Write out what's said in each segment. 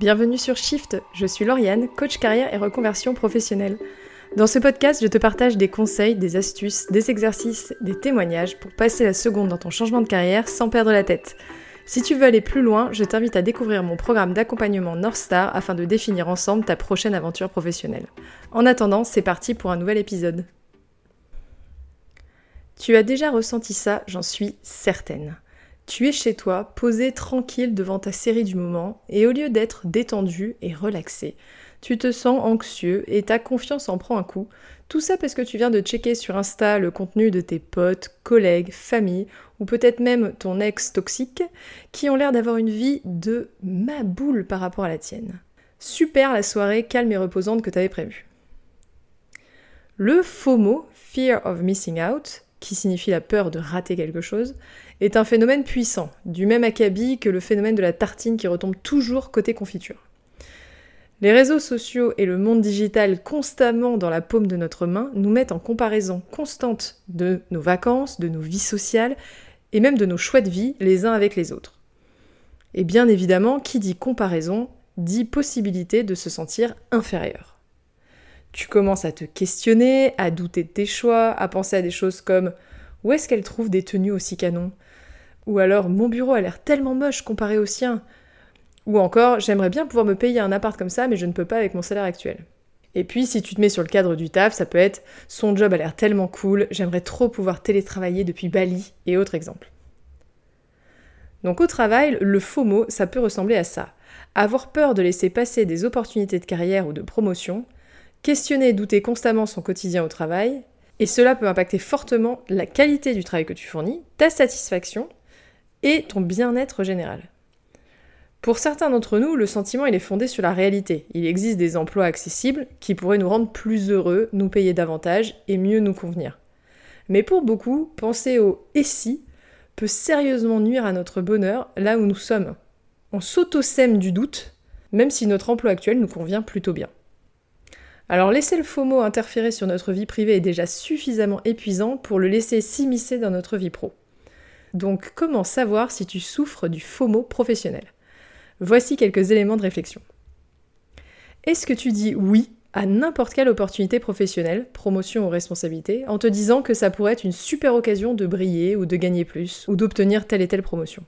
Bienvenue sur Shift, je suis Lauriane, coach carrière et reconversion professionnelle. Dans ce podcast, je te partage des conseils, des astuces, des exercices, des témoignages pour passer la seconde dans ton changement de carrière sans perdre la tête. Si tu veux aller plus loin, je t'invite à découvrir mon programme d'accompagnement North Star afin de définir ensemble ta prochaine aventure professionnelle. En attendant, c'est parti pour un nouvel épisode. Tu as déjà ressenti ça, j'en suis certaine. Tu es chez toi, posé tranquille devant ta série du moment, et au lieu d'être détendu et relaxé, tu te sens anxieux et ta confiance en prend un coup. Tout ça parce que tu viens de checker sur Insta le contenu de tes potes, collègues, famille, ou peut-être même ton ex toxique, qui ont l'air d'avoir une vie de ma boule par rapport à la tienne. Super la soirée calme et reposante que tu avais prévue. Le FOMO, Fear of Missing Out, qui signifie la peur de rater quelque chose, est un phénomène puissant, du même acabit que le phénomène de la tartine qui retombe toujours côté confiture. Les réseaux sociaux et le monde digital constamment dans la paume de notre main nous mettent en comparaison constante de nos vacances, de nos vies sociales et même de nos choix de vie les uns avec les autres. Et bien évidemment, qui dit comparaison dit possibilité de se sentir inférieur. Tu commences à te questionner, à douter de tes choix, à penser à des choses comme où est-ce qu'elle trouve des tenues aussi canons? Ou alors mon bureau a l'air tellement moche comparé au sien. Ou encore j'aimerais bien pouvoir me payer un appart comme ça mais je ne peux pas avec mon salaire actuel. Et puis si tu te mets sur le cadre du taf, ça peut être son job a l'air tellement cool, j'aimerais trop pouvoir télétravailler depuis Bali et autres exemples. Donc au travail, le faux mot, ça peut ressembler à ça. Avoir peur de laisser passer des opportunités de carrière ou de promotion, questionner et douter constamment son quotidien au travail, et cela peut impacter fortement la qualité du travail que tu fournis, ta satisfaction et ton bien-être général. Pour certains d'entre nous, le sentiment est fondé sur la réalité. Il existe des emplois accessibles qui pourraient nous rendre plus heureux, nous payer davantage et mieux nous convenir. Mais pour beaucoup, penser au et si peut sérieusement nuire à notre bonheur là où nous sommes. On s'auto-sème du doute, même si notre emploi actuel nous convient plutôt bien. Alors laisser le FOMO interférer sur notre vie privée est déjà suffisamment épuisant pour le laisser s'immiscer dans notre vie pro. Donc comment savoir si tu souffres du FOMO professionnel? Voici quelques éléments de réflexion. Est-ce que tu dis oui à n'importe quelle opportunité professionnelle, promotion ou responsabilité, en te disant que ça pourrait être une super occasion de briller ou de gagner plus, ou d'obtenir telle et telle promotion?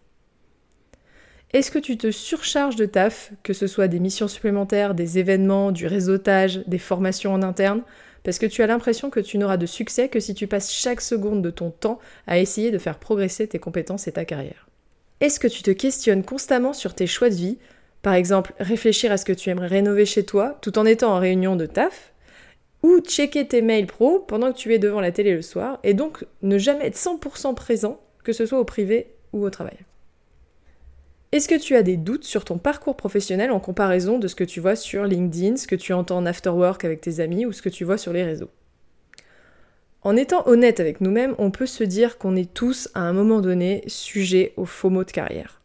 Est-ce que tu te surcharges de taf, que ce soit des missions supplémentaires, des événements, du réseautage, des formations en interne, parce que tu as l'impression que tu n'auras de succès que si tu passes chaque seconde de ton temps à essayer de faire progresser tes compétences et ta carrière. Est-ce que tu te questionnes constamment sur tes choix de vie? Par exemple, réfléchir à ce que tu aimerais rénover chez toi tout en étant en réunion de taf? Ou checker tes mails pro pendant que tu es devant la télé le soir et donc ne jamais être 100% présent, que ce soit au privé ou au travail? Est-ce que tu as des doutes sur ton parcours professionnel en comparaison de ce que tu vois sur LinkedIn, ce que tu entends en after work avec tes amis ou ce que tu vois sur les réseaux? En étant honnête avec nous-mêmes, on peut se dire qu'on est tous à un moment donné sujets au faux mot de carrière,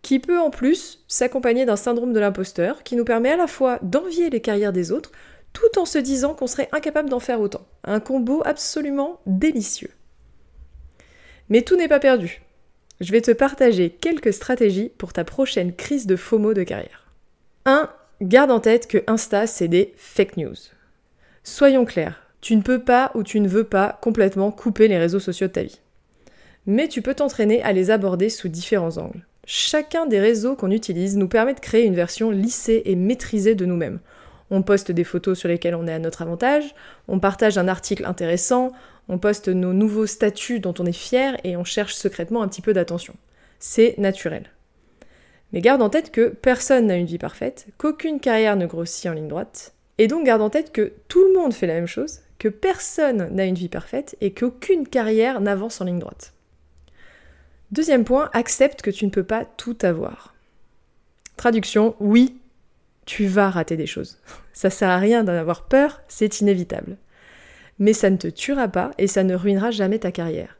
qui peut en plus s'accompagner d'un syndrome de l'imposteur qui nous permet à la fois d'envier les carrières des autres tout en se disant qu'on serait incapable d'en faire autant. Un combo absolument délicieux. Mais tout n'est pas perdu je vais te partager quelques stratégies pour ta prochaine crise de FOMO de carrière. 1. Garde en tête que Insta, c'est des fake news. Soyons clairs, tu ne peux pas ou tu ne veux pas complètement couper les réseaux sociaux de ta vie. Mais tu peux t'entraîner à les aborder sous différents angles. Chacun des réseaux qu'on utilise nous permet de créer une version lissée et maîtrisée de nous-mêmes. On poste des photos sur lesquelles on est à notre avantage, on partage un article intéressant, on poste nos nouveaux statuts dont on est fier et on cherche secrètement un petit peu d'attention. C'est naturel. Mais garde en tête que personne n'a une vie parfaite, qu'aucune carrière ne grossit en ligne droite, et donc garde en tête que tout le monde fait la même chose, que personne n'a une vie parfaite et qu'aucune carrière n'avance en ligne droite. Deuxième point, accepte que tu ne peux pas tout avoir. Traduction, oui, tu vas rater des choses. Ça sert à rien d'en avoir peur, c'est inévitable mais ça ne te tuera pas et ça ne ruinera jamais ta carrière.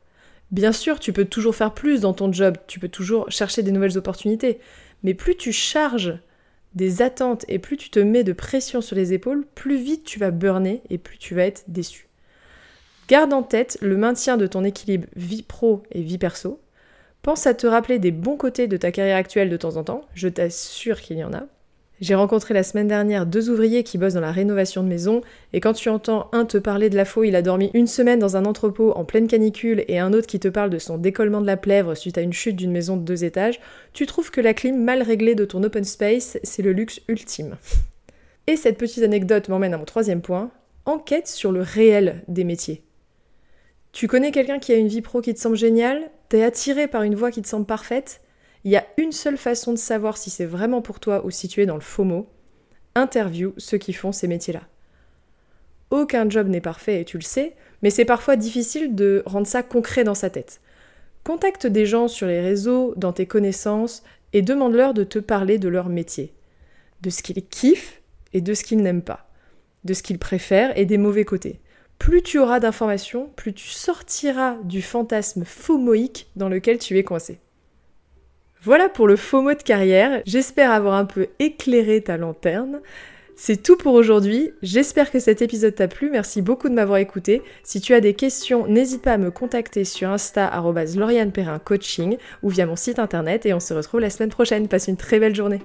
Bien sûr, tu peux toujours faire plus dans ton job, tu peux toujours chercher des nouvelles opportunités, mais plus tu charges des attentes et plus tu te mets de pression sur les épaules, plus vite tu vas burner et plus tu vas être déçu. Garde en tête le maintien de ton équilibre vie pro et vie perso. Pense à te rappeler des bons côtés de ta carrière actuelle de temps en temps, je t'assure qu'il y en a. J'ai rencontré la semaine dernière deux ouvriers qui bossent dans la rénovation de maison, et quand tu entends un te parler de la faux, il a dormi une semaine dans un entrepôt en pleine canicule, et un autre qui te parle de son décollement de la plèvre suite à une chute d'une maison de deux étages, tu trouves que la clim mal réglée de ton open space, c'est le luxe ultime. Et cette petite anecdote m'emmène à mon troisième point, enquête sur le réel des métiers. Tu connais quelqu'un qui a une vie pro qui te semble géniale, t'es attiré par une voie qui te semble parfaite, il y a une seule façon de savoir si c'est vraiment pour toi ou si tu es dans le mot. Interview ceux qui font ces métiers-là. Aucun job n'est parfait et tu le sais, mais c'est parfois difficile de rendre ça concret dans sa tête. Contacte des gens sur les réseaux, dans tes connaissances, et demande-leur de te parler de leur métier, de ce qu'ils kiffent et de ce qu'ils n'aiment pas, de ce qu'ils préfèrent et des mauvais côtés. Plus tu auras d'informations, plus tu sortiras du fantasme FOMOïque dans lequel tu es coincé. Voilà pour le faux mot de carrière. J'espère avoir un peu éclairé ta lanterne. C'est tout pour aujourd'hui. J'espère que cet épisode t'a plu. Merci beaucoup de m'avoir écouté. Si tu as des questions, n'hésite pas à me contacter sur Insta Coaching ou via mon site internet et on se retrouve la semaine prochaine. Passe une très belle journée.